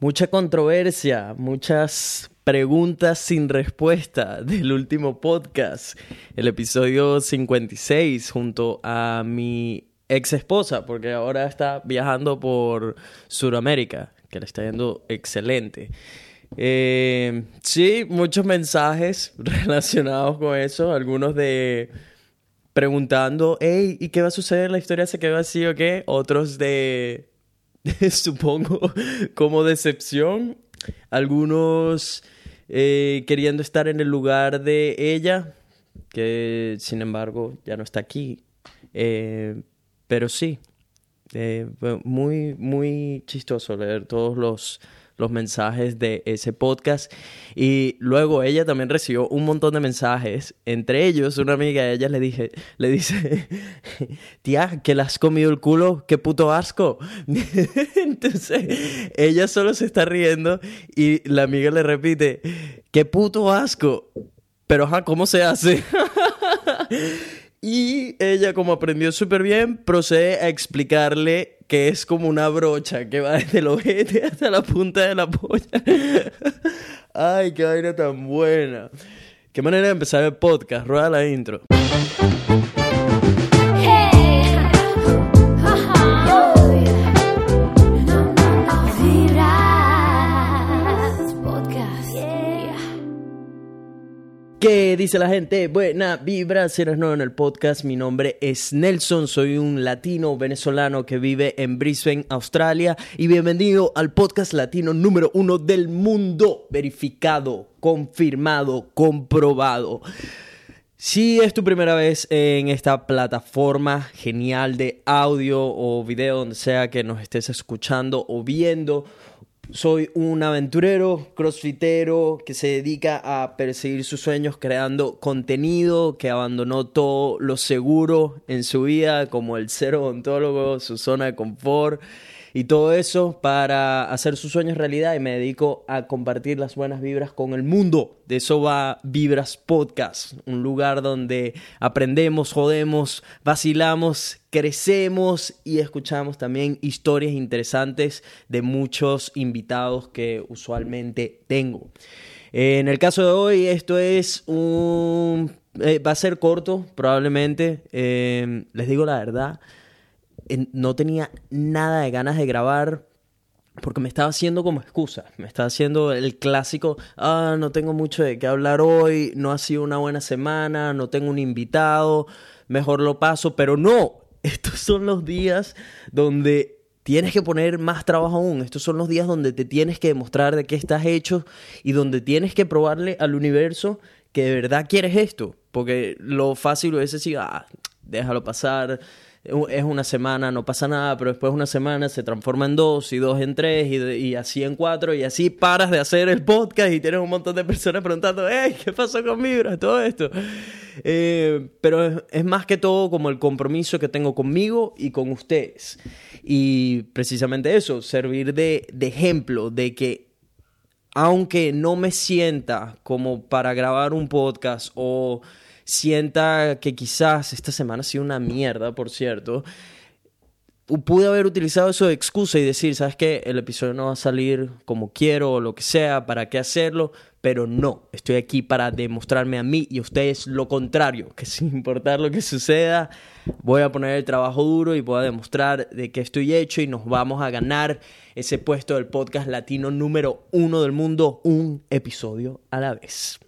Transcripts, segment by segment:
mucha controversia, muchas preguntas sin respuesta del último podcast, el episodio 56, junto a mi ex esposa, porque ahora está viajando por Sudamérica, que le está yendo excelente. Eh, sí, muchos mensajes relacionados con eso, algunos de preguntando, hey, ¿y qué va a suceder? ¿La historia se quedó así o qué? Otros de, supongo, como decepción. Algunos eh, queriendo estar en el lugar de ella, que sin embargo ya no está aquí. Eh, pero sí, eh, muy, muy chistoso leer todos los los mensajes de ese podcast. Y luego ella también recibió un montón de mensajes. Entre ellos, una amiga de ella le, dije, le dice, tía, que le has comido el culo, qué puto asco. Entonces, ella solo se está riendo y la amiga le repite, qué puto asco. Pero, ajá, ¿cómo se hace? y ella, como aprendió súper bien, procede a explicarle que es como una brocha que va desde el ojete hasta la punta de la polla. Ay, qué vaina tan buena. Qué manera de empezar el podcast. Rueda la intro. ¿Qué dice la gente? Buena vibra, si eres nuevo en el podcast, mi nombre es Nelson, soy un latino venezolano que vive en Brisbane, Australia y bienvenido al podcast latino número uno del mundo, verificado, confirmado, comprobado. Si es tu primera vez en esta plataforma genial de audio o video, donde sea que nos estés escuchando o viendo, soy un aventurero, crossfitero que se dedica a perseguir sus sueños creando contenido, que abandonó todo lo seguro en su vida, como el ser odontólogo, su zona de confort y todo eso para hacer sus sueños realidad y me dedico a compartir las buenas vibras con el mundo. De eso va Vibras Podcast, un lugar donde aprendemos, jodemos, vacilamos, crecemos y escuchamos también historias interesantes de muchos invitados que usualmente tengo. En el caso de hoy, esto es un... Eh, va a ser corto, probablemente. Eh, les digo la verdad no tenía nada de ganas de grabar porque me estaba haciendo como excusa, me estaba haciendo el clásico, ah, no tengo mucho de qué hablar hoy, no ha sido una buena semana, no tengo un invitado, mejor lo paso, pero no, estos son los días donde tienes que poner más trabajo aún, estos son los días donde te tienes que demostrar de qué estás hecho y donde tienes que probarle al universo que de verdad quieres esto, porque lo fácil es decir, ah, déjalo pasar, es una semana, no pasa nada, pero después una semana se transforma en dos y dos en tres y, así en cuatro y así paras de hacer el podcast y tienes un montón de personas preguntando, hey, ¿qué pasó con? Todo esto. Eh, pero es, más que todo como el compromiso que tengo conmigo y con ustedes. Y precisamente eso, servir de, de ejemplo de que aunque no me sienta como para grabar un podcast o sienta que quizás esta semana ha sido una mierda, por cierto, pude haber utilizado eso de excusa y decir, ¿sabes qué? El episodio no va a salir como quiero o lo que sea, ¿para qué hacerlo? Pero no, estoy aquí para demostrarme a mí y a ustedes lo contrario, que sin importar lo que suceda, voy a poner el trabajo duro y voy a demostrar de que estoy hecho y nos vamos a ganar ese puesto del podcast latino número uno del mundo, un episodio a la vez.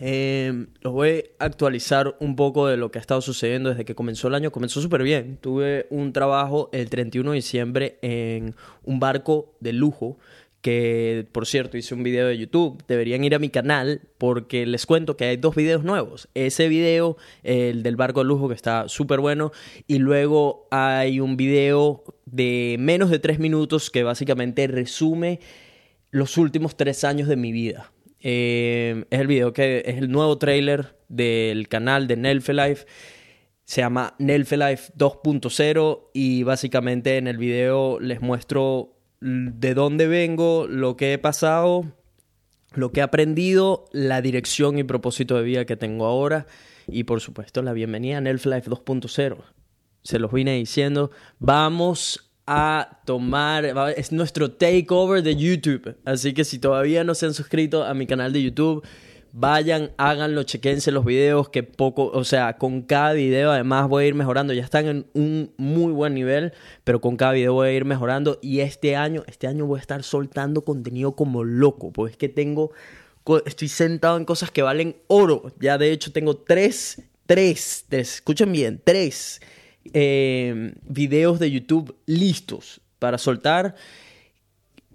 Eh, los voy a actualizar un poco de lo que ha estado sucediendo desde que comenzó el año. Comenzó súper bien. Tuve un trabajo el 31 de diciembre en un barco de lujo que por cierto hice un video de YouTube, deberían ir a mi canal porque les cuento que hay dos videos nuevos. Ese video, el del barco de lujo que está súper bueno, y luego hay un video de menos de tres minutos que básicamente resume los últimos tres años de mi vida. Eh, es el video que es el nuevo trailer del canal de Nelfelife. Se llama Nelfelife 2.0 y básicamente en el video les muestro de dónde vengo, lo que he pasado, lo que he aprendido, la dirección y propósito de vida que tengo ahora y por supuesto la bienvenida a Nelfelife 2.0. Se los vine diciendo, vamos a tomar, es nuestro takeover de YouTube. Así que si todavía no se han suscrito a mi canal de YouTube, vayan, háganlo, chequense los videos, que poco, o sea, con cada video además voy a ir mejorando. Ya están en un muy buen nivel, pero con cada video voy a ir mejorando. Y este año, este año voy a estar soltando contenido como loco, pues es que tengo, estoy sentado en cosas que valen oro. Ya de hecho tengo tres, tres, tres, escuchen bien, tres eh, videos de YouTube listos para soltar.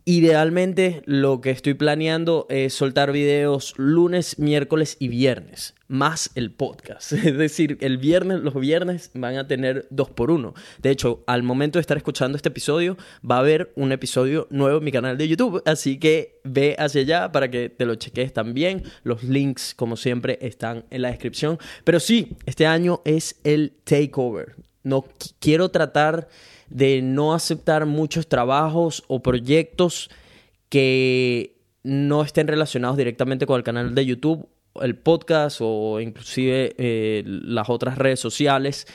Idealmente lo que estoy planeando es soltar videos lunes, miércoles y viernes, más el podcast. Es decir, el viernes, los viernes van a tener dos por uno. De hecho, al momento de estar escuchando este episodio, va a haber un episodio nuevo en mi canal de YouTube. Así que ve hacia allá para que te lo cheques también. Los links, como siempre, están en la descripción. Pero sí, este año es el takeover. No quiero tratar de no aceptar muchos trabajos o proyectos que no estén relacionados directamente con el canal de YouTube, el podcast o inclusive eh, las otras redes sociales.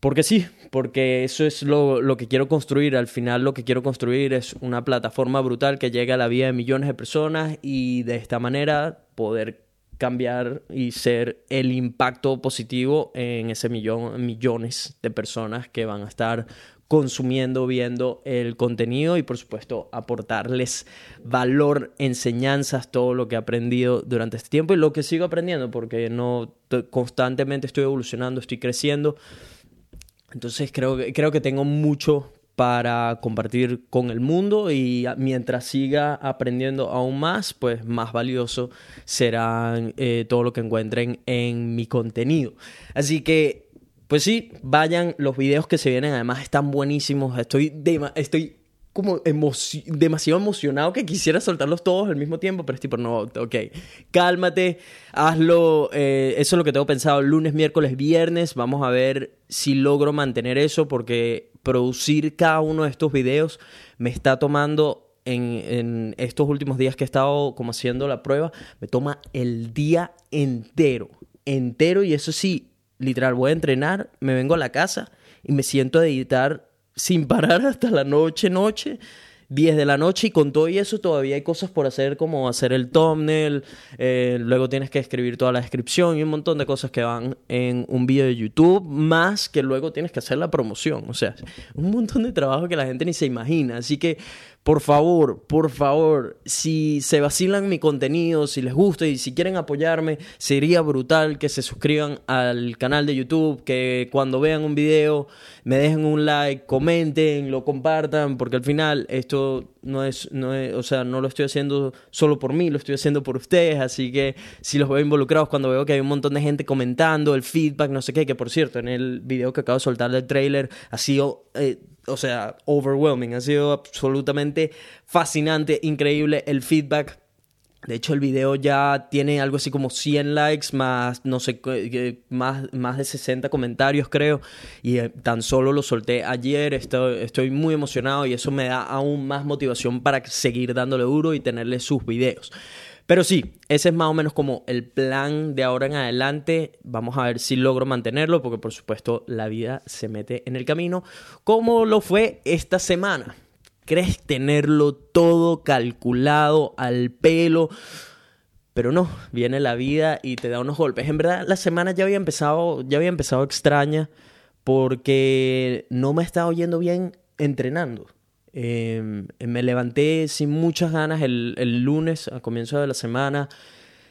Porque sí, porque eso es lo, lo, que quiero construir. Al final lo que quiero construir es una plataforma brutal que llegue a la vida de millones de personas y de esta manera poder cambiar y ser el impacto positivo en ese millón, millones de personas que van a estar consumiendo, viendo el contenido y por supuesto aportarles valor, enseñanzas, todo lo que he aprendido durante este tiempo y lo que sigo aprendiendo porque no constantemente estoy evolucionando, estoy creciendo. Entonces creo, creo que tengo mucho para compartir con el mundo y mientras siga aprendiendo aún más, pues más valioso será eh, todo lo que encuentren en mi contenido. Así que, pues sí, vayan, los videos que se vienen además están buenísimos, estoy, estoy como demasiado emocionado que quisiera soltarlos todos al mismo tiempo, pero es tipo, no, ok, cálmate, hazlo, eh, eso es lo que tengo pensado, lunes, miércoles, viernes, vamos a ver si logro mantener eso porque producir cada uno de estos videos me está tomando en, estos últimos días que he estado como haciendo la prueba, me toma el día entero, entero y eso sí, literal, voy a entrenar, me vengo a la casa y me siento a editar sin parar hasta la noche, noche. 10 de la noche y con todo y eso todavía hay cosas por hacer como hacer el thumbnail, eh, luego tienes que escribir toda la descripción y un montón de cosas que van en un video de YouTube, más que luego tienes que hacer la promoción, o sea, un montón de trabajo que la gente ni se imagina, así que por favor, por favor, si se vacilan mi contenido, si les gusta y si quieren apoyarme, sería brutal que se suscriban al canal de YouTube, que cuando vean un video me dejen un like, comenten, lo compartan, porque al final esto no es, no es, o sea, no lo estoy haciendo solo por mí, lo estoy haciendo por ustedes, así que si los veo involucrados cuando veo que hay un montón de gente comentando, el feedback, no sé qué, que por cierto, en el video que acabo de soltar del trailer ha sido... Eh, o sea, overwhelming. Ha sido absolutamente fascinante, increíble el feedback. De hecho, el video ya tiene algo así como 100 likes, más, no sé, más, más de 60 comentarios, creo. Y eh, tan solo lo solté ayer. Estoy, estoy muy emocionado y eso me da aún más motivación para seguir dándole duro y tenerle sus videos. Pero sí, ese es más o menos como el plan de ahora en adelante. Vamos a ver si logro mantenerlo, porque por supuesto la vida se mete en el camino, como lo fue esta semana. ¿Crees tenerlo todo calculado al pelo? Pero no, viene la vida y te da unos golpes. En verdad, la semana ya había empezado, ya había empezado extraña porque no me estaba oyendo bien entrenando. Em, me levanté sin muchas ganas el, el, lunes, a comienzo de la semana.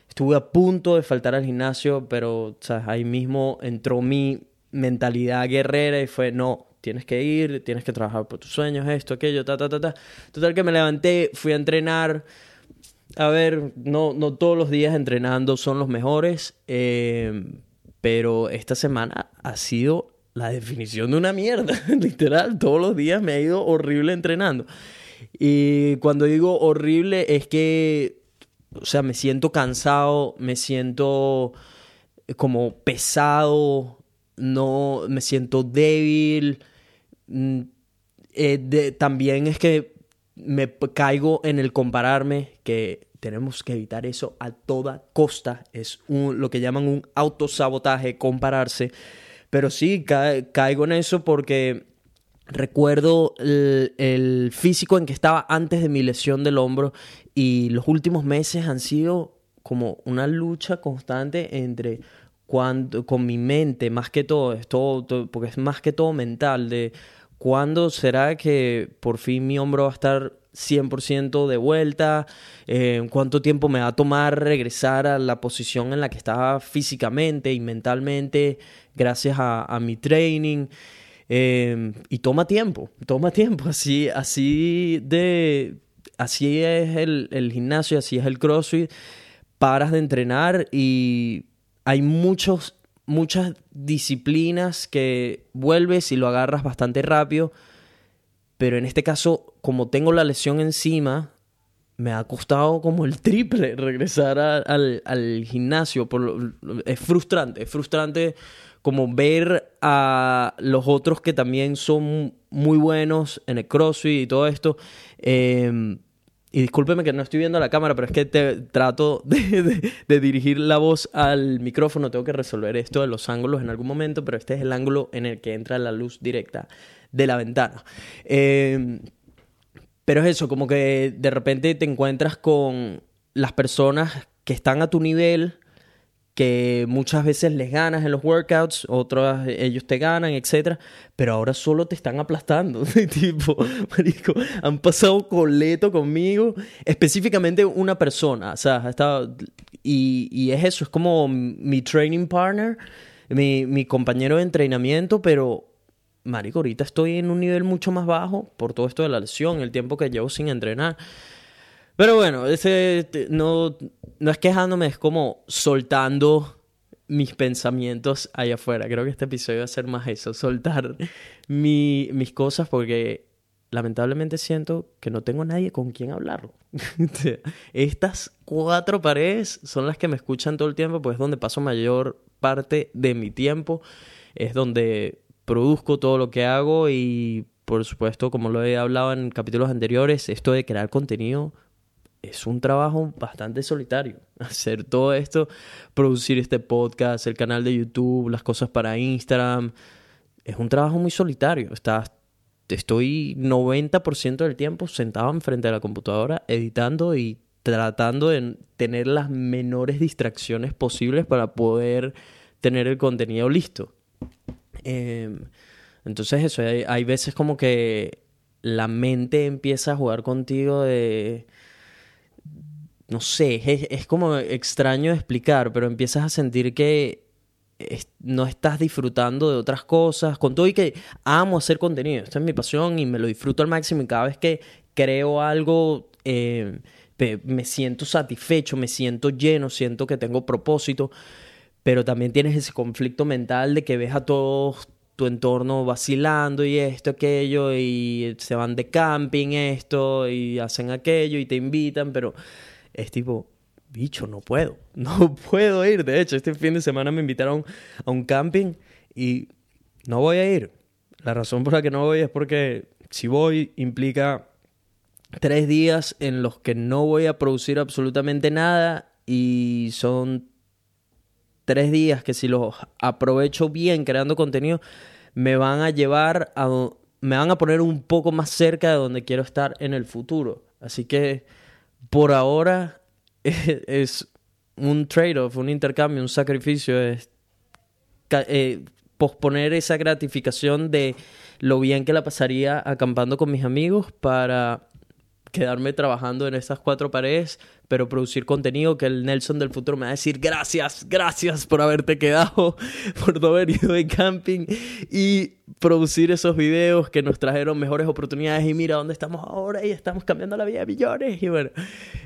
Estuve a punto de faltar al gimnasio, pero ahí mismo entró mi mentalidad guerrera y fue, no, tienes que ir, tienes que trabajar por tus sueños, esto, aquello, ta, ta, ta, ta. Total que me levanté, fui a entrenar. A ver, no, no todos los días entrenando son los mejores, em, pero esta semana ha sido la definición de una mierda, literal, todos los días me ha ido horrible entrenando. Y cuando digo horrible es que, o sea, me siento cansado, me siento como pesado, no, me siento débil. Mm, eh, también es que me caigo en el compararme, que tenemos que evitar eso a toda costa. Es un, lo que llaman un autosabotaje, compararse. Pero sí, caigo en eso porque recuerdo el, físico en que estaba antes de mi lesión del hombro y los últimos meses han sido como una lucha constante entre cuando, con mi mente, más que todo, es todo, porque es más que todo mental, de cuándo será que por fin mi hombro va a estar 100% de vuelta, eh, cuánto tiempo me va a tomar regresar a la posición en la que estaba físicamente y mentalmente gracias a mi training. Em, y toma tiempo, toma tiempo. Así, así de. Así es el, el gimnasio, así es el CrossFit. Paras de entrenar y hay muchos, muchas disciplinas que vuelves y lo agarras bastante rápido. Pero en este caso, como tengo la lesión encima, me ha costado como el triple regresar al, al, gimnasio. Es frustrante, es frustrante como ver a los otros que también son muy buenos en el CrossFit y todo esto. Em, y discúlpeme que no estoy viendo la cámara, pero es que te trato de, dirigir la voz al micrófono. Tengo que resolver esto de los ángulos en algún momento, pero este es el ángulo en el que entra la luz directa de la ventana. Em, pero es eso, como que de repente te encuentras con las personas que están a tu nivel que muchas veces les ganas en los workouts, otras ellos te ganan, etcétera, pero ahora solo te están aplastando, tipo, marico, han pasado coleto conmigo, específicamente una persona, o sea, estado, y, y es eso, es como mi training partner, mi compañero de entrenamiento, pero marico, ahorita estoy en un nivel mucho más bajo por todo esto de la lesión, el tiempo que llevo sin entrenar. Pero bueno, ese no, no es quejándome, es como soltando mis pensamientos allá afuera. Creo que este episodio va a ser más eso, soltar mi, mis cosas porque lamentablemente siento que no tengo nadie con quien hablarlo. Estas cuatro paredes son las que me escuchan todo el tiempo, pues es donde paso mayor parte de mi tiempo, es donde produzco todo lo que hago y por supuesto, como lo he hablado en capítulos anteriores, esto de crear contenido es un trabajo bastante solitario. Hacer todo esto, producir este podcast, el canal de YouTube, las cosas para Instagram, es un trabajo muy solitario. Estás, estoy 90% del tiempo sentado enfrente de la computadora editando y tratando de tener las menores distracciones posibles para poder tener el contenido listo. Em, entonces eso, hay, veces como que la mente empieza a jugar contigo de no sé, es, como extraño explicar, pero empiezas a sentir que no estás disfrutando de otras cosas, con todo y que amo hacer contenido, esta es mi pasión y me lo disfruto al máximo y cada vez que creo algo eh, me siento satisfecho, me siento lleno, siento que tengo propósito, pero también tienes ese conflicto mental de que ves a todo tu entorno vacilando y esto, aquello, y se van de camping, esto, y hacen aquello, y te invitan, pero es tipo, bicho, no puedo, no puedo ir. De hecho, este fin de semana me invitaron a un camping y no voy a ir. La razón por la que no voy es porque si voy implica tres días en los que no voy a producir absolutamente nada y son tres días que si los aprovecho bien creando contenido me van a llevar a me van a poner un poco más cerca de donde quiero estar en el futuro. Así que por ahora es, un trade-off, un intercambio, un sacrificio, es eh, posponer esa gratificación de lo bien que la pasaría acampando con mis amigos para quedarme trabajando en estas cuatro paredes, pero producir contenido que el Nelson del futuro me va a decir gracias, gracias por haberte quedado, por no haber ido de camping y producir esos videos que nos trajeron mejores oportunidades y mira dónde estamos ahora y estamos cambiando la vida de millones y bueno,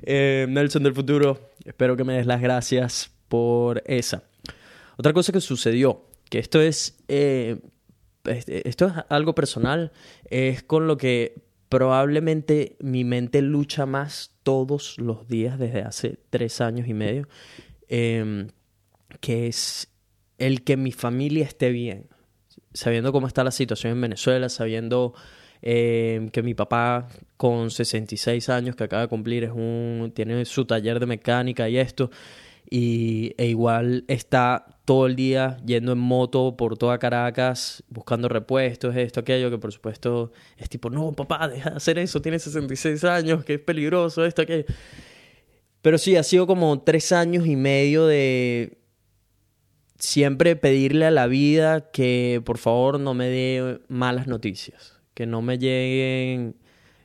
eh, Nelson del futuro, espero que me des las gracias por esa. Otra cosa que sucedió, que esto es... Eh, esto es algo personal, es con lo que probablemente mi mente lucha más todos los días desde hace tres años y medio, em, que es el que mi familia esté bien, sabiendo cómo está la situación en Venezuela, sabiendo em, que mi papá con 66 años que acaba de cumplir tiene su taller de mecánica y esto, y, e igual está todo el día yendo en moto por toda Caracas, buscando repuestos, esto, aquello, que por supuesto es tipo, no, papá, deja de hacer eso, tienes 66 años, que es peligroso, esto, aquello. Pero sí, ha sido como tres años y medio de siempre pedirle a la vida que por favor no me dé malas noticias, que no me lleguen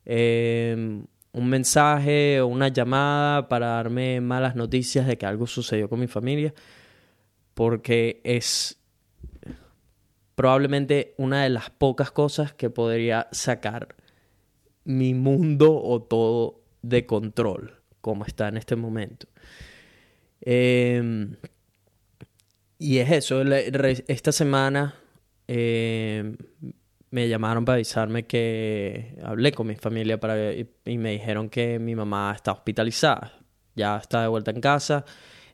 em, un mensaje o una llamada para darme malas noticias de que algo sucedió con mi familia, porque es probablemente una de las pocas cosas que podría sacar mi mundo o todo de control, como está en este momento. Eh, y es eso, esta semana eh, me llamaron para avisarme que hablé con mi familia para, y, me dijeron que mi mamá está hospitalizada, ya está de vuelta en casa,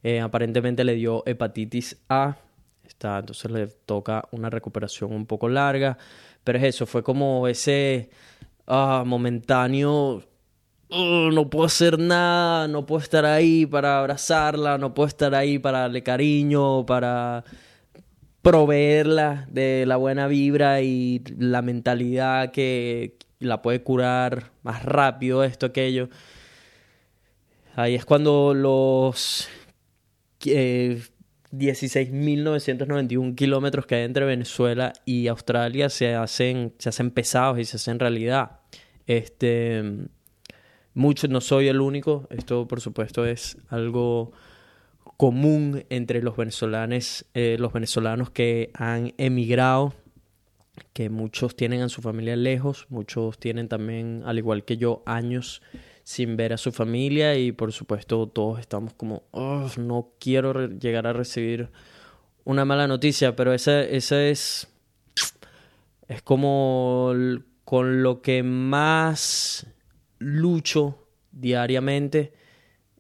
eh, aparentemente le dio hepatitis A, está, entonces le toca una recuperación un poco larga, pero es eso, fue como ese ah, momentáneo. No puedo hacer nada, no puedo estar ahí para abrazarla, no puedo estar ahí para darle cariño, para proveerla de la buena vibra y la mentalidad que la puede curar más rápido, esto, aquello. Ahí es cuando los 16.991 kilómetros que hay entre Venezuela y Australia se hacen, se hacen pesados y se hacen realidad. Este Muchos, no soy el único, esto por supuesto es algo común entre los venezolanos, eh, los venezolanos que han emigrado, que muchos tienen a su familia lejos, muchos tienen también, al igual que yo, años sin ver a su familia y por supuesto todos estamos como, no quiero llegar a recibir una mala noticia, pero esa, esa es, es como con lo que más lucho diariamente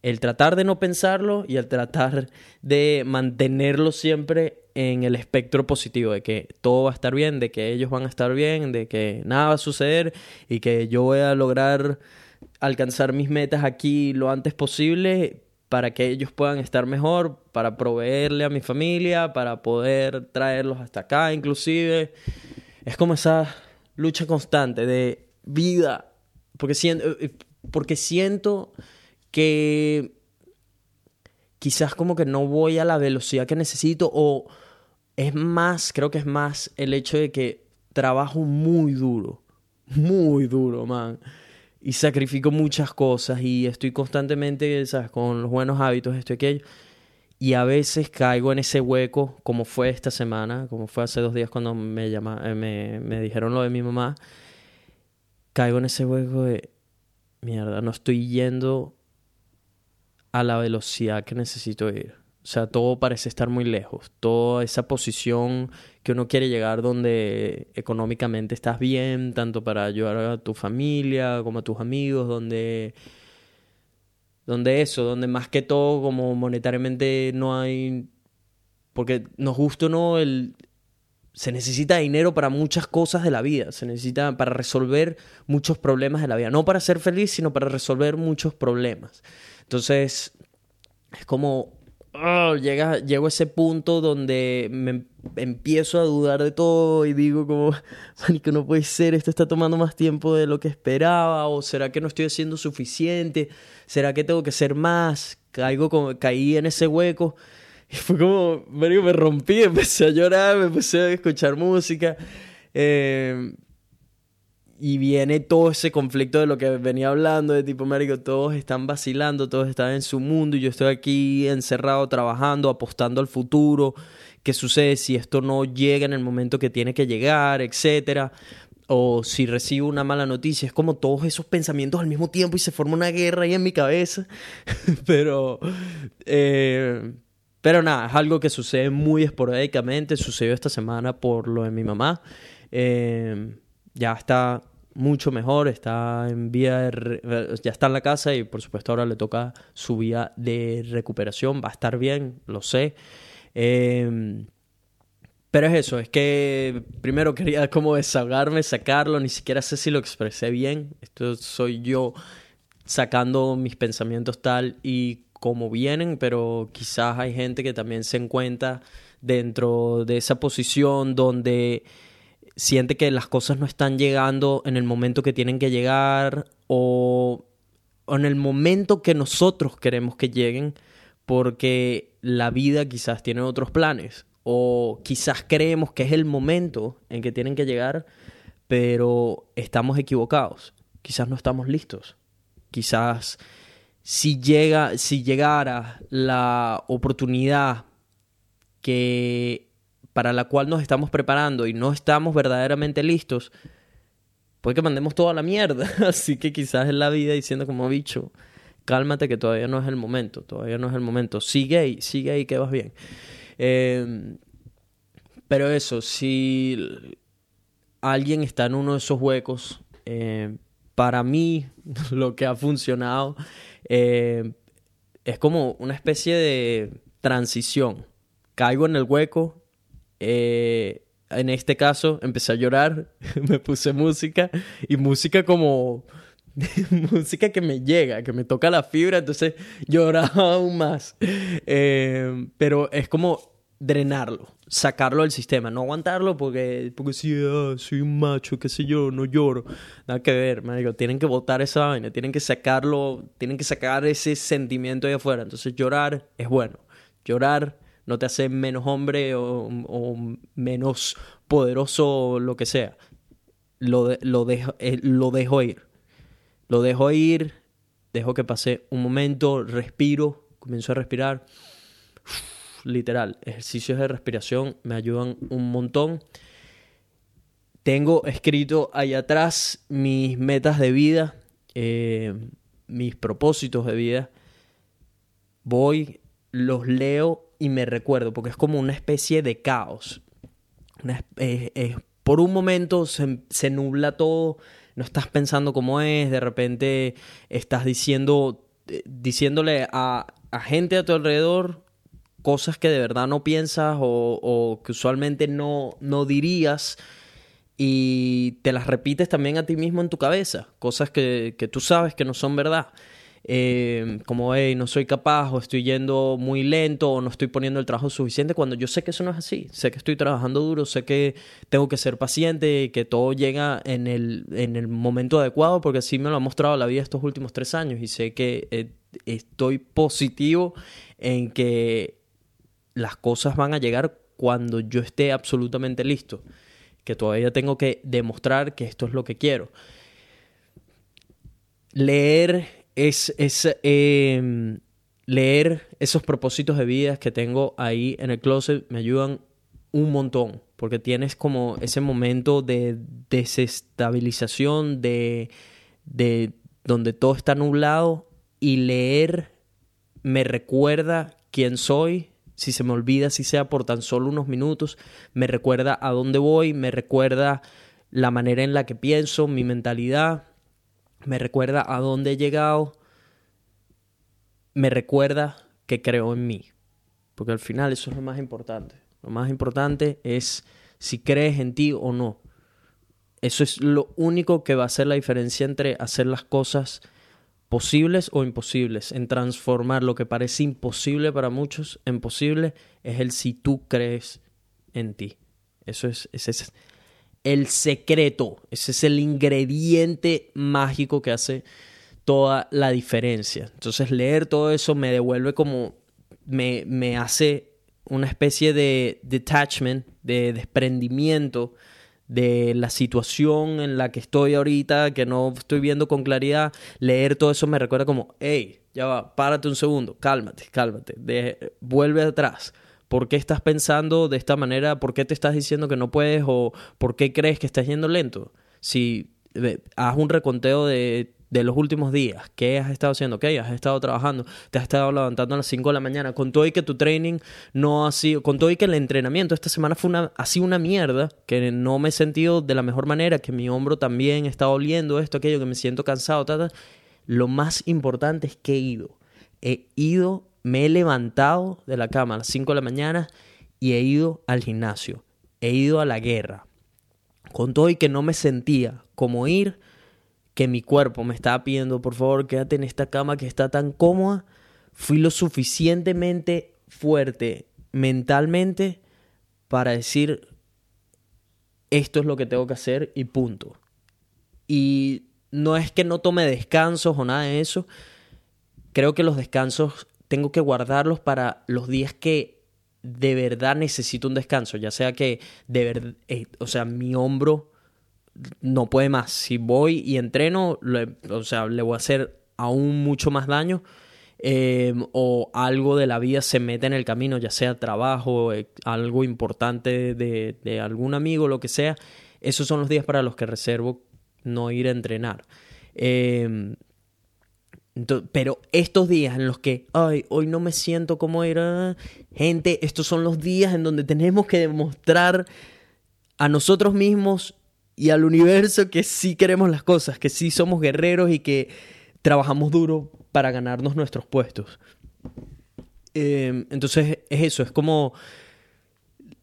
el tratar de no pensarlo y el tratar de mantenerlo siempre en el espectro positivo, de que todo va a estar bien, de que ellos van a estar bien, de que nada va a suceder y que yo voy a lograr alcanzar mis metas aquí lo antes posible para que ellos puedan estar mejor, para proveerle a mi familia, para poder traerlos hasta acá inclusive. Es como esa lucha constante de vida porque siento, eh, porque siento que quizás como que no voy a la velocidad que necesito o es más, creo que es más el hecho de que trabajo muy duro, muy duro, man. Y sacrifico muchas cosas y estoy constantemente, ¿sabes? Con los buenos hábitos, esto y aquello. Y a veces caigo en ese hueco, como fue esta semana, como fue hace dos días cuando me, llama, eh, me, me dijeron lo de mi mamá caigo en ese hueco de, mierda, no estoy yendo a la velocidad que necesito ir. O sea, todo parece estar muy lejos. Toda esa posición que uno quiere llegar donde económicamente estás bien, tanto para ayudar a tu familia como a tus amigos, donde donde eso, donde más que todo como monetariamente no hay porque nos gusta o no el se necesita dinero para muchas cosas de la vida, se necesita para resolver muchos problemas de la vida, no para ser feliz, sino para resolver muchos problemas. Entonces, es como, oh, llega, llego a ese punto donde me empiezo a dudar de todo y digo como, que no puede ser, esto está tomando más tiempo de lo que esperaba, o será que no estoy haciendo suficiente, será que tengo que hacer más, caigo caí en ese hueco y fue como, me rompí, empecé a llorar, me empecé a escuchar música. Eh, y viene todo ese conflicto de lo que venía hablando, de tipo, marico, todos están vacilando, todos están en su mundo y yo estoy aquí encerrado trabajando, apostando al futuro, qué sucede si esto no llega en el momento que tiene que llegar, etcétera, o si recibo una mala noticia, es como todos esos pensamientos al mismo tiempo y se forma una guerra ahí en mi cabeza, pero... Eh, pero nada, es algo que sucede muy esporádicamente. Sucedió esta semana por lo de mi mamá. Eh, ya está mucho mejor, está en vía ya está en la casa y por supuesto ahora le toca su vía de recuperación. Va a estar bien, lo sé. Eh, pero es eso, es que primero quería como desahogarme, sacarlo, ni siquiera sé si lo expresé bien. Esto soy yo sacando mis pensamientos tal y como vienen, pero quizás hay gente que también se encuentra dentro de esa posición donde siente que las cosas no están llegando en el momento que tienen que llegar o, en el momento que nosotros queremos que lleguen porque la vida quizás tiene otros planes o quizás creemos que es el momento en que tienen que llegar, pero estamos equivocados. Quizás no estamos listos. Quizás si llega si llegara la oportunidad que para la cual nos estamos preparando y no estamos verdaderamente listos, puede que mandemos toda la mierda. Así que quizás en la vida diciendo como bicho, cálmate que todavía no es el momento, todavía no es el momento. Sigue ahí, sigue ahí que vas bien. Em, pero eso, si alguien está en uno de esos huecos, em, para mí lo que ha funcionado em, es como una especie de transición caigo en el hueco. Eh, en este caso empecé a llorar, me puse música y música como música que me llega, que me toca la fibra, entonces lloraba aún más. Eh, pero es como drenarlo, sacarlo del sistema, no aguantarlo porque, porque si ah, soy un macho, qué sé yo, no lloro. Nada que ver, digo tienen que botar esa vaina, tienen que sacarlo, tienen que sacar ese sentimiento ahí afuera. Entonces llorar es bueno. Llorar no te hace menos hombre o, menos poderoso o lo que sea. Lo, lo, dejo, eh, lo dejo ir. Lo dejo ir, dejo que pase un momento, respiro, comienzo a respirar. Literal, ejercicios de respiración me ayudan un montón. Tengo escrito ahí atrás mis metas de vida, eh, mis propósitos de vida. Voy, los leo y me recuerdo, porque es como una especie de caos. por un momento se, nubla todo, no estás pensando cómo es, de repente estás diciendo, eh, diciéndole a, gente a tu alrededor cosas que de verdad no piensas o, que usualmente no, no dirías y te las repites también a ti mismo en tu cabeza, cosas que, que tú sabes que no son verdad. Eh, como, hey, no soy capaz o estoy yendo muy lento o no estoy poniendo el trabajo suficiente cuando yo sé que eso no es así. Sé que estoy trabajando duro, sé que tengo que ser paciente, que todo llega en el, en el momento adecuado porque así me lo ha mostrado la vida estos últimos tres años y sé que eh, estoy positivo en que las cosas van a llegar cuando yo esté absolutamente listo, que todavía tengo que demostrar que esto es lo que quiero. Leer es, em, leer esos propósitos de vida que tengo ahí en el closet me ayudan un montón, porque tienes como ese momento de desestabilización, de, de donde todo está nublado y leer me recuerda quién soy, si se me olvida, si sea por tan solo unos minutos, me recuerda a dónde voy, me recuerda la manera en la que pienso, mi mentalidad, me recuerda a dónde he llegado, me recuerda que creo en mí. Porque al final eso es lo más importante. Lo más importante es si crees en ti o no. Eso es lo único que va a hacer la diferencia entre hacer las cosas posibles o imposibles. En transformar lo que parece imposible para muchos en posible es el si tú crees en ti. Eso es, ese es el secreto, ese es el ingrediente mágico que hace toda la diferencia. Entonces leer todo eso me devuelve como, me, me hace una especie de detachment, de desprendimiento de la situación en la que estoy ahorita, que no estoy viendo con claridad, leer todo eso me recuerda como, hey, ya va, párate un segundo, cálmate, cálmate, vuelve atrás. ¿Por qué estás pensando de esta manera? ¿Por qué te estás diciendo que no puedes? ¿O por qué crees que estás yendo lento? Si haz un reconteo de, de los últimos días, ¿qué has estado haciendo? ¿Qué has estado trabajando? ¿Te has estado levantando a las 5 de la mañana? Con todo y que tu training no ha sido, con todo y que el entrenamiento esta semana fue una, así una mierda, que no me he sentido de la mejor manera, que mi hombro también está oliendo esto, aquello, que me siento cansado, tal, Lo más importante es que he ido. He ido me he levantado de la cama a las 5 de la mañana y he ido al gimnasio, he ido a la guerra. Con todo y que no me sentía como ir, que mi cuerpo me estaba pidiendo, por favor, quédate en esta cama que está tan cómoda, fui lo suficientemente fuerte mentalmente para decir, esto es lo que tengo que hacer y punto. Y no es que no tome descansos o nada de eso. Creo que los descansos tengo que guardarlos para los días que de verdad necesito un descanso, ya sea que de verdad, eh, o sea, mi hombro no puede más. Si voy y entreno, o sea, le voy a hacer aún mucho más daño. Em, o algo de la vida se mete en el camino, ya sea trabajo, eh, algo importante de, de algún amigo, lo que sea, esos son los días para los que reservo no ir a entrenar. Em, pero estos días en los que, ay, hoy no me siento como era, gente, estos son los días en donde tenemos que demostrar a nosotros mismos y al universo que sí queremos las cosas, que sí somos guerreros y que trabajamos duro para ganarnos nuestros puestos. Em, entonces es eso, es como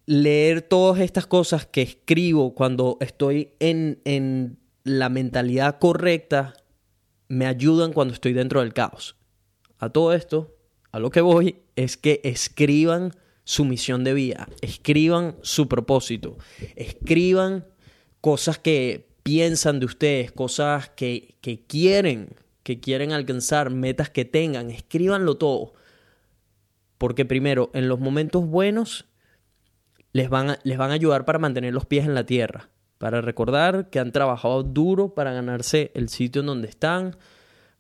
leer todas estas cosas que escribo cuando estoy en, en la mentalidad correcta me ayudan cuando estoy dentro del caos. A todo esto, a lo que voy es que escriban su misión de vida, escriban su propósito, escriban cosas que piensan de ustedes, cosas que, que quieren, que quieren alcanzar, metas que tengan, escríbanlo todo. Porque primero, en los momentos buenos, les van les van a ayudar para mantener los pies en la tierra para recordar que han trabajado duro para ganarse el sitio en donde están,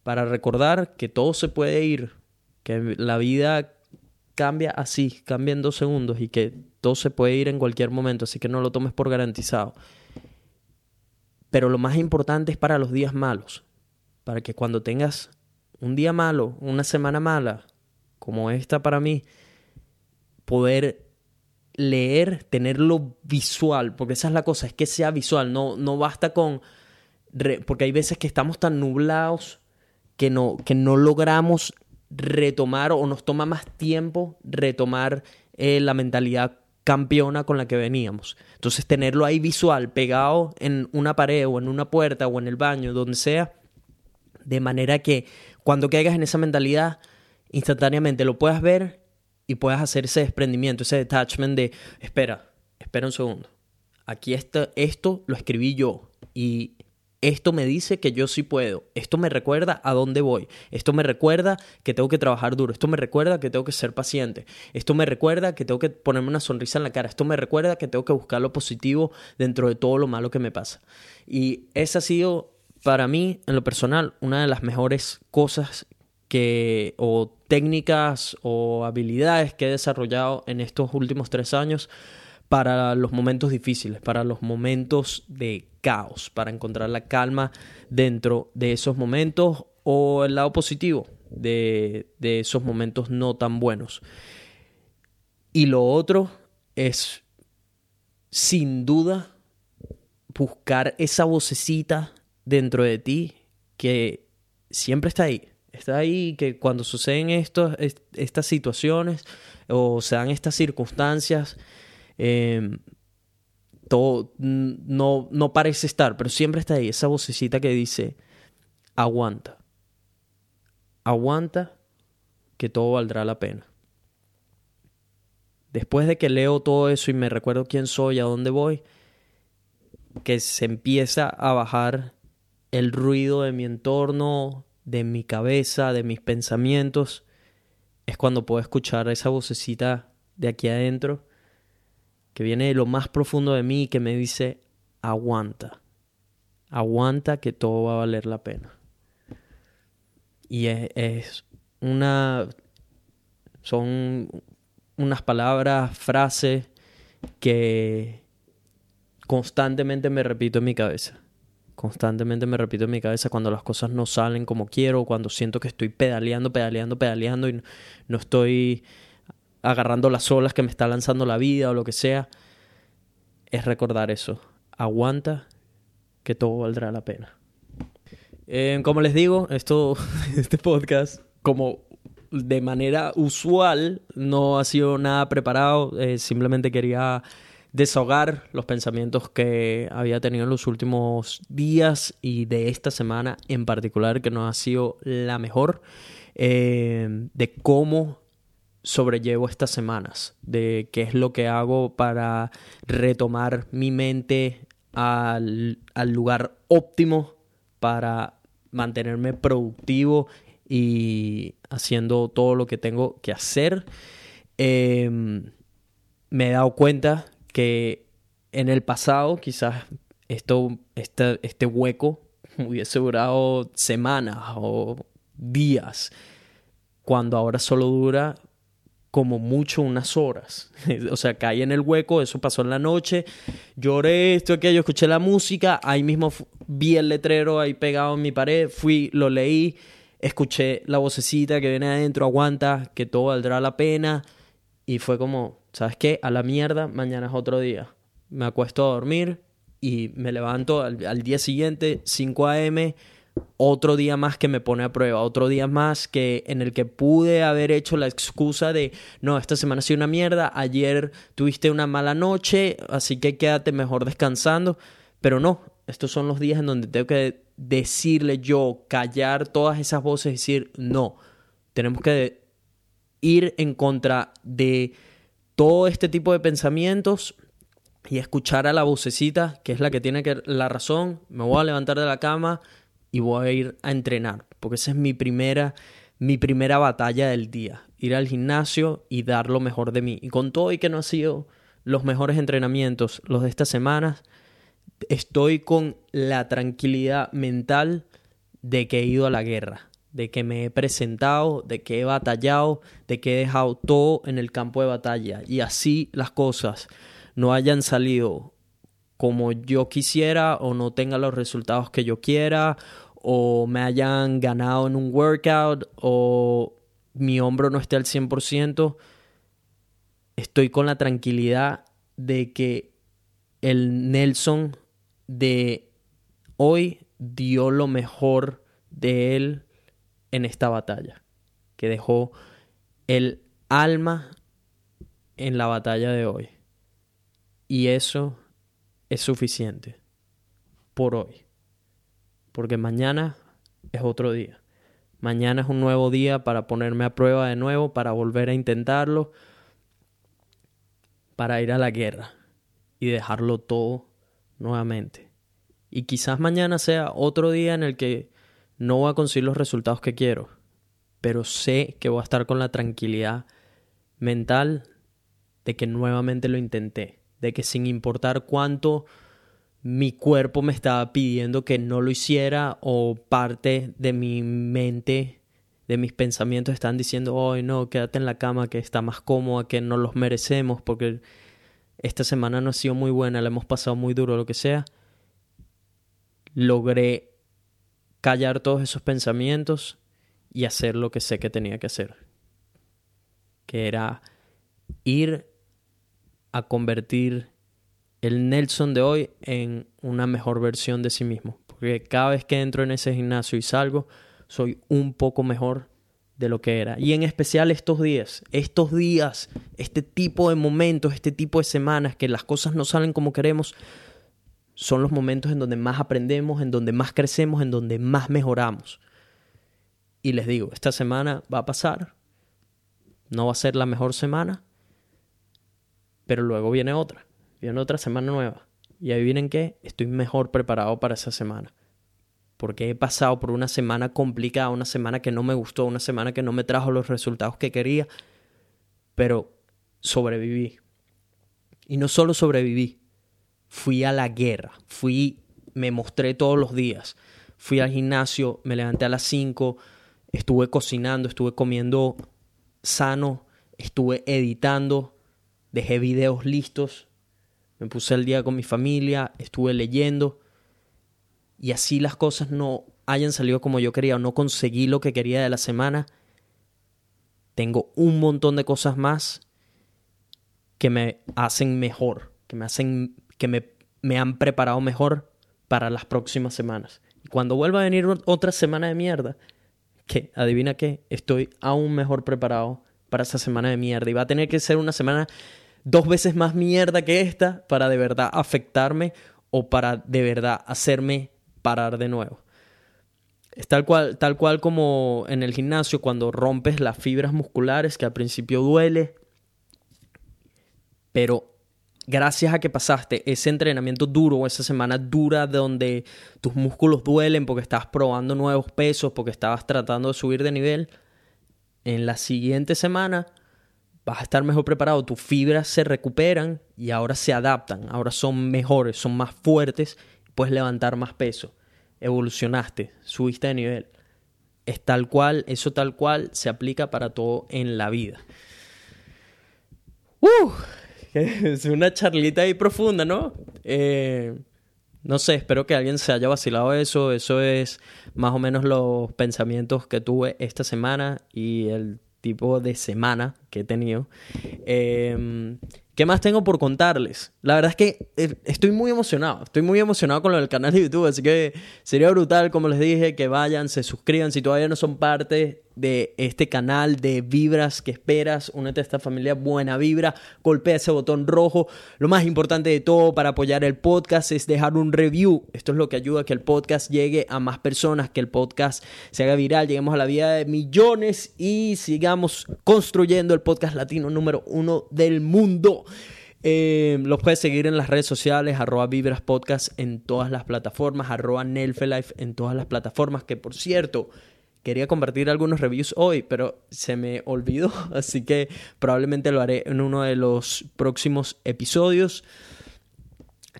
para recordar que todo se puede ir, que la vida cambia así, cambia en dos segundos y que todo se puede ir en cualquier momento, así que no lo tomes por garantizado. Pero lo más importante es para los días malos, para que cuando tengas un día malo, una semana mala, como esta para mí, poder leer, tenerlo visual, porque esa es la cosa, es que sea visual, no, no basta con... porque hay veces que estamos tan nublados que no, que no logramos retomar o nos toma más tiempo retomar eh, la mentalidad campeona con la que veníamos. Entonces tenerlo ahí visual, pegado en una pared o en una puerta o en el baño, donde sea, de manera que cuando caigas en esa mentalidad, instantáneamente lo puedas ver y puedas hacer ese desprendimiento, ese detachment de, espera, espera un segundo. Aquí está, esto lo escribí yo y esto me dice que yo sí puedo. Esto me recuerda a dónde voy. Esto me recuerda que tengo que trabajar duro. Esto me recuerda que tengo que ser paciente. Esto me recuerda que tengo que ponerme una sonrisa en la cara. Esto me recuerda que tengo que buscar lo positivo dentro de todo lo malo que me pasa. Y esa ha sido para mí, en lo personal, una de las mejores cosas que, o técnicas o habilidades que he desarrollado en estos últimos tres años para los momentos difíciles, para los momentos de caos, para encontrar la calma dentro de esos momentos o el lado positivo de, de esos momentos no tan buenos. Y lo otro es, sin duda, buscar esa vocecita dentro de ti que siempre está ahí, está ahí, que cuando suceden estos, estas situaciones o se dan estas circunstancias, em, todo no, no parece estar, pero siempre está ahí esa vocecita que dice, aguanta, aguanta que todo valdrá la pena. Después de que leo todo eso y me recuerdo quién soy, a dónde voy, que se empieza a bajar el ruido de mi entorno, de mi cabeza, de mis pensamientos, es cuando puedo escuchar esa vocecita de aquí adentro que viene de lo más profundo de mí y que me dice, aguanta, aguanta que todo va a valer la pena. Y es, una, son unas palabras, frases que constantemente me repito en mi cabeza. Constantemente me repito en mi cabeza cuando las cosas no salen como quiero, cuando siento que estoy pedaleando, pedaleando, pedaleando y no estoy agarrando las olas que me está lanzando la vida o lo que sea. Es recordar eso. Aguanta que todo valdrá la pena. Eh, como les digo, esto, este podcast, como de manera usual, no ha sido nada preparado. Eh, simplemente quería desahogar los pensamientos que había tenido en los últimos días y de esta semana en particular, que no ha sido la mejor, eh, de cómo sobrellevo estas semanas, de qué es lo que hago para retomar mi mente al, al lugar óptimo para mantenerme productivo y haciendo todo lo que tengo que hacer. Em, me he dado cuenta que en el pasado quizás esto, este, este hueco hubiese durado semanas o días, cuando ahora solo dura como mucho unas horas. o sea, caí en el hueco, eso pasó en la noche, lloré, esto, aquello, escuché la música, ahí mismo vi el letrero ahí pegado en mi pared, fui, lo leí, escuché la vocecita que viene adentro, aguanta, que todo valdrá la pena, y fue como, ¿sabes qué? A la mierda, mañana es otro día. Me acuesto a dormir y me levanto al, al día siguiente, 5 a.m., otro día más que me pone a prueba, otro día más que en el que pude haber hecho la excusa de no, esta semana ha sido una mierda, ayer tuviste una mala noche, así que quédate mejor descansando, pero no, estos son los días en donde tengo que decirle yo, callar todas esas voces, decir no, tenemos que ir en contra de todo este tipo de pensamientos y escuchar a la vocecita, que es la que tiene que la razón, me voy a levantar de la cama, y voy a ir a entrenar, porque esa es mi primera, mi primera batalla del día, ir al gimnasio y dar lo mejor de mí. Y con todo y que no han sido los mejores entrenamientos los de estas semanas, estoy con la tranquilidad mental de que he ido a la guerra, de que me he presentado, de que he batallado, de que he dejado todo en el campo de batalla. Y así las cosas no hayan salido como yo quisiera o no tenga los resultados que yo quiera o me hayan ganado en un workout o mi hombro no esté al 100%, estoy con la tranquilidad de que el Nelson de hoy dio lo mejor de él en esta batalla, que dejó el alma en la batalla de hoy. Y eso es suficiente por hoy porque mañana es otro día. Mañana es un nuevo día para ponerme a prueba de nuevo, para volver a intentarlo, para ir a la guerra y dejarlo todo nuevamente. Y quizás mañana sea otro día en el que no voy a conseguir los resultados que quiero, pero sé que voy a estar con la tranquilidad mental de que nuevamente lo intenté, de que sin importar cuánto mi cuerpo me estaba pidiendo que no lo hiciera o parte de mi mente, de mis pensamientos están diciendo, hoy no, quédate en la cama que está más cómoda, que no los merecemos porque esta semana no ha sido muy buena, la hemos pasado muy duro, lo que sea. Logré callar todos esos pensamientos y hacer lo que sé que tenía que hacer, que era ir a convertir el Nelson de hoy en una mejor versión de sí mismo. Porque cada vez que entro en ese gimnasio y salgo, soy un poco mejor de lo que era. Y en especial estos días, estos días, este tipo de momentos, este tipo de semanas que las cosas no salen como queremos, son los momentos en donde más aprendemos, en donde más crecemos, en donde más mejoramos. Y les digo, esta semana va a pasar, no va a ser la mejor semana, pero luego viene otra viene otra semana nueva. Y ahí vienen que estoy mejor preparado para esa semana. Porque he pasado por una semana complicada, una semana que no me gustó, una semana que no me trajo los resultados que quería. Pero sobreviví. Y no solo sobreviví, fui a la guerra, fui, me mostré todos los días. Fui al gimnasio, me levanté a las 5, estuve cocinando, estuve comiendo sano, estuve editando, dejé videos listos, me puse al día con mi familia, estuve leyendo y así las cosas no hayan salido como yo quería o no conseguí lo que quería de la semana, tengo un montón de cosas más que me hacen mejor, que me hacen que me, me han preparado mejor para las próximas semanas. Y cuando vuelva a venir otra semana de mierda, que adivina qué, estoy aún mejor preparado para esa semana de mierda y va a tener que ser una semana dos veces más mierda que esta para de verdad afectarme o para de verdad hacerme parar de nuevo. Es tal cual, tal cual como en el gimnasio cuando rompes las fibras musculares que al principio duele, pero gracias a que pasaste ese entrenamiento duro esa semana dura donde tus músculos duelen porque estabas probando nuevos pesos, porque estabas tratando de subir de nivel, en la siguiente semana vas a estar mejor preparado, tus fibras se recuperan y ahora se adaptan, ahora son mejores, son más fuertes, puedes levantar más peso, evolucionaste, subiste de nivel. Es tal cual, eso tal cual se aplica para todo en la vida. Uh, es una charlita ahí profunda, ¿no? Eh, no sé, espero que alguien se haya vacilado eso. Eso es más o menos los pensamientos que tuve esta semana y el tipo de semana que he tenido. Eh, ¿Qué más tengo por contarles? La verdad es que eh, estoy muy emocionado. Estoy muy emocionado con lo del canal de YouTube. Así que sería brutal, como les dije, que vayan, se suscriban. Si todavía no son parte de este canal de vibras que esperas, únete a esta familia Buena Vibra. Golpea ese botón rojo. Lo más importante de todo para apoyar el podcast es dejar un review. Esto es lo que ayuda a que el podcast llegue a más personas, que el podcast se haga viral, lleguemos a la vida de millones y sigamos construyendo el podcast latino número uno del mundo. Eh, los puedes seguir en las redes sociales, arroba Vibras Podcast en todas las plataformas, arroba Nelfelife en todas las plataformas, que por cierto, quería compartir algunos reviews hoy, pero se me olvidó, así que probablemente lo haré en uno de los próximos episodios.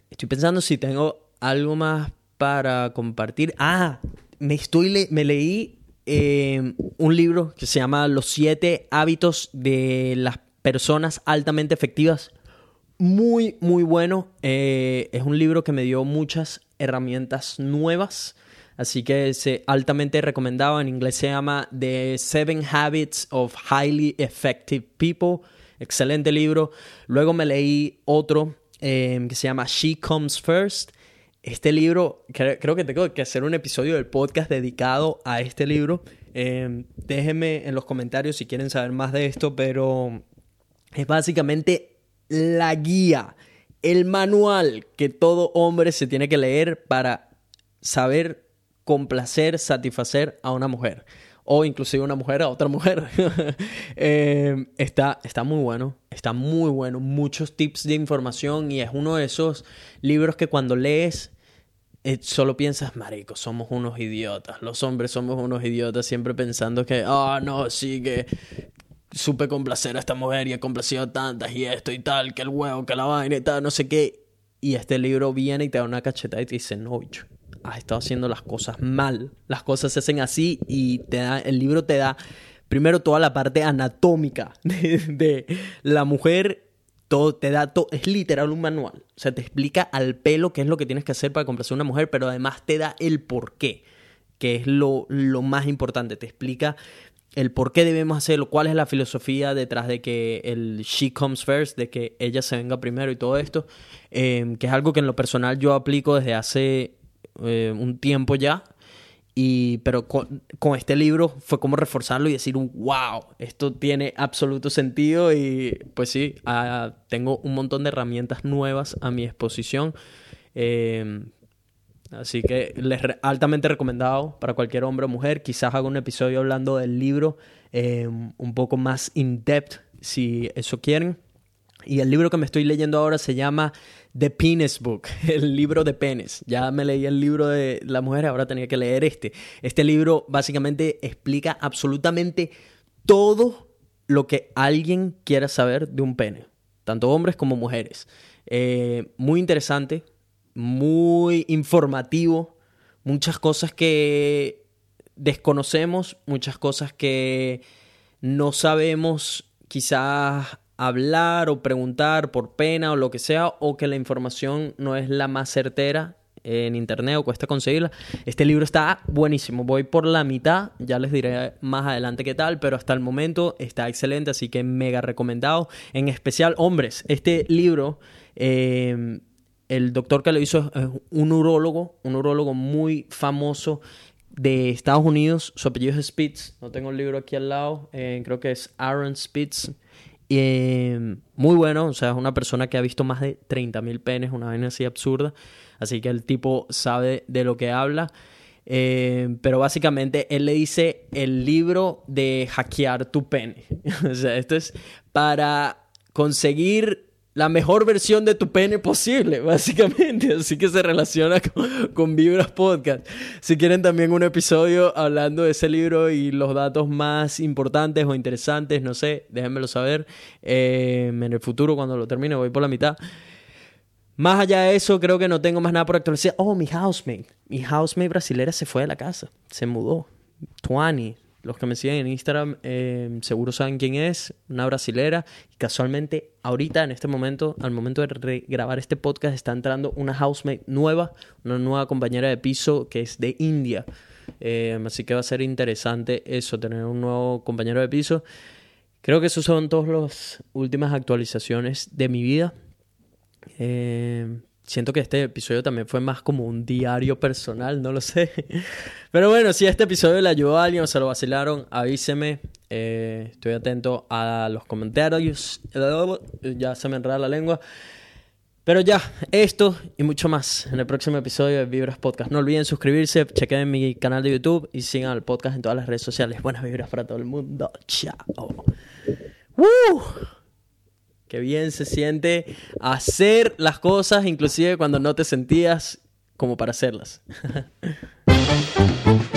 Estoy pensando si tengo algo más para compartir. Ah, me, estoy me leí eh, un libro que se llama Los siete hábitos de las personas altamente efectivas muy, muy bueno. Eh, es un libro que me dio muchas herramientas nuevas. Así que es altamente recomendado. En inglés se llama The Seven Habits of Highly Effective People. Excelente libro. Luego me leí otro em, que se llama She Comes First. Este libro, creo que tengo que hacer un episodio del podcast dedicado a este libro. Em, déjenme en los comentarios si quieren saber más de esto, pero es básicamente la guía, el manual que todo hombre se tiene que leer para saber complacer, satisfacer a una mujer. O inclusive una mujer a otra mujer. Eh, está, está muy bueno. Está muy bueno. Muchos tips de información. Y es uno de esos libros que cuando lees eh, solo piensas, marico, somos unos idiotas. Los hombres somos unos idiotas, siempre pensando que, ah, no, sí, que supe complacer a esta mujer y he complacido a tantas y esto y tal, que el huevo, que la vaina y tal, no sé qué. Y este libro viene y te da una cachetada y te dice, no, has estado haciendo las cosas mal. Las cosas se hacen así y te da, el libro te da primero toda la parte anatómica de, la mujer. Todo te da, todo, es literal un manual. O sea, te explica al pelo qué es lo que tienes que hacer para complacer a una mujer, pero además te da el por qué, que es lo, lo más importante. Te explica el por qué debemos hacerlo, cuál es la filosofía detrás de que el she comes first, de que ella se venga primero y todo esto, em, que es algo que en lo personal yo aplico desde hace eh, un tiempo ya, y, pero con, este libro fue como reforzarlo y decir, wow, esto tiene absoluto sentido y pues sí, ah, tengo un montón de herramientas nuevas a mi exposición. Em, Así que les altamente recomendado para cualquier hombre o mujer. Quizás haga un episodio hablando del libro eh, un poco más in-depth, si eso quieren. Y el libro que me estoy leyendo ahora se llama The Penis Book, el libro de penes. Ya me leí el libro de la mujer, ahora tenía que leer este. Este libro básicamente explica absolutamente todo lo que alguien quiera saber de un pene, tanto hombres como mujeres. Eh, muy interesante, muy informativo, muchas cosas que desconocemos, muchas cosas que no sabemos quizás hablar o preguntar por pena o lo que sea, o que la información no es la más certera en internet o cuesta conseguirla. Este libro está buenísimo, voy por la mitad, ya les diré más adelante qué tal, pero hasta el momento está excelente, así que mega recomendado. En especial, hombres, este libro... Eh, el doctor que lo hizo es un urólogo, un urólogo muy famoso de Estados Unidos. Su apellido es Spitz. No tengo el libro aquí al lado. Eh, creo que es Aaron Spitz. Eh, muy bueno, o sea, es una persona que ha visto más de 30.000 penes, una vaina así absurda. Así que el tipo sabe de lo que habla. Eh, pero básicamente él le dice el libro de hackear tu pene. o sea, esto es para conseguir la mejor versión de tu pene posible, básicamente. Así que se relaciona con, Vibras Podcast. Si quieren también un episodio hablando de ese libro y los datos más importantes o interesantes, no sé, déjenmelo saber. Eh, en el futuro, cuando lo termine, voy por la mitad. Más allá de eso, creo que no tengo más nada por actualizar. Oh, mi housemate. Mi housemate brasilera se fue de la casa. Se mudó. Tuani. Los que me siguen en Instagram eh, seguro saben quién es. Una brasilera. Y casualmente, ahorita, en este momento, al momento de grabar este podcast, está entrando una housemate nueva. Una nueva compañera de piso que es de India. Eh, así que va a ser interesante eso, tener un nuevo compañero de piso. Creo que esas son todas las últimas actualizaciones de mi vida. Eh, siento que este episodio también fue más como un diario personal, no lo sé. Pero bueno, si este episodio le ayudó a alguien o se lo vacilaron, avíseme. Eh, estoy atento a los comentarios. Ya se me enreda la lengua. Pero ya, esto y mucho más en el próximo episodio de Vibras Podcast. No olviden suscribirse, chequen mi canal de YouTube y sigan al podcast en todas las redes sociales. Buenas vibras para todo el mundo. Chao. ¡Woo! Qué bien se siente hacer las cosas, inclusive cuando no te sentías como para hacerlas.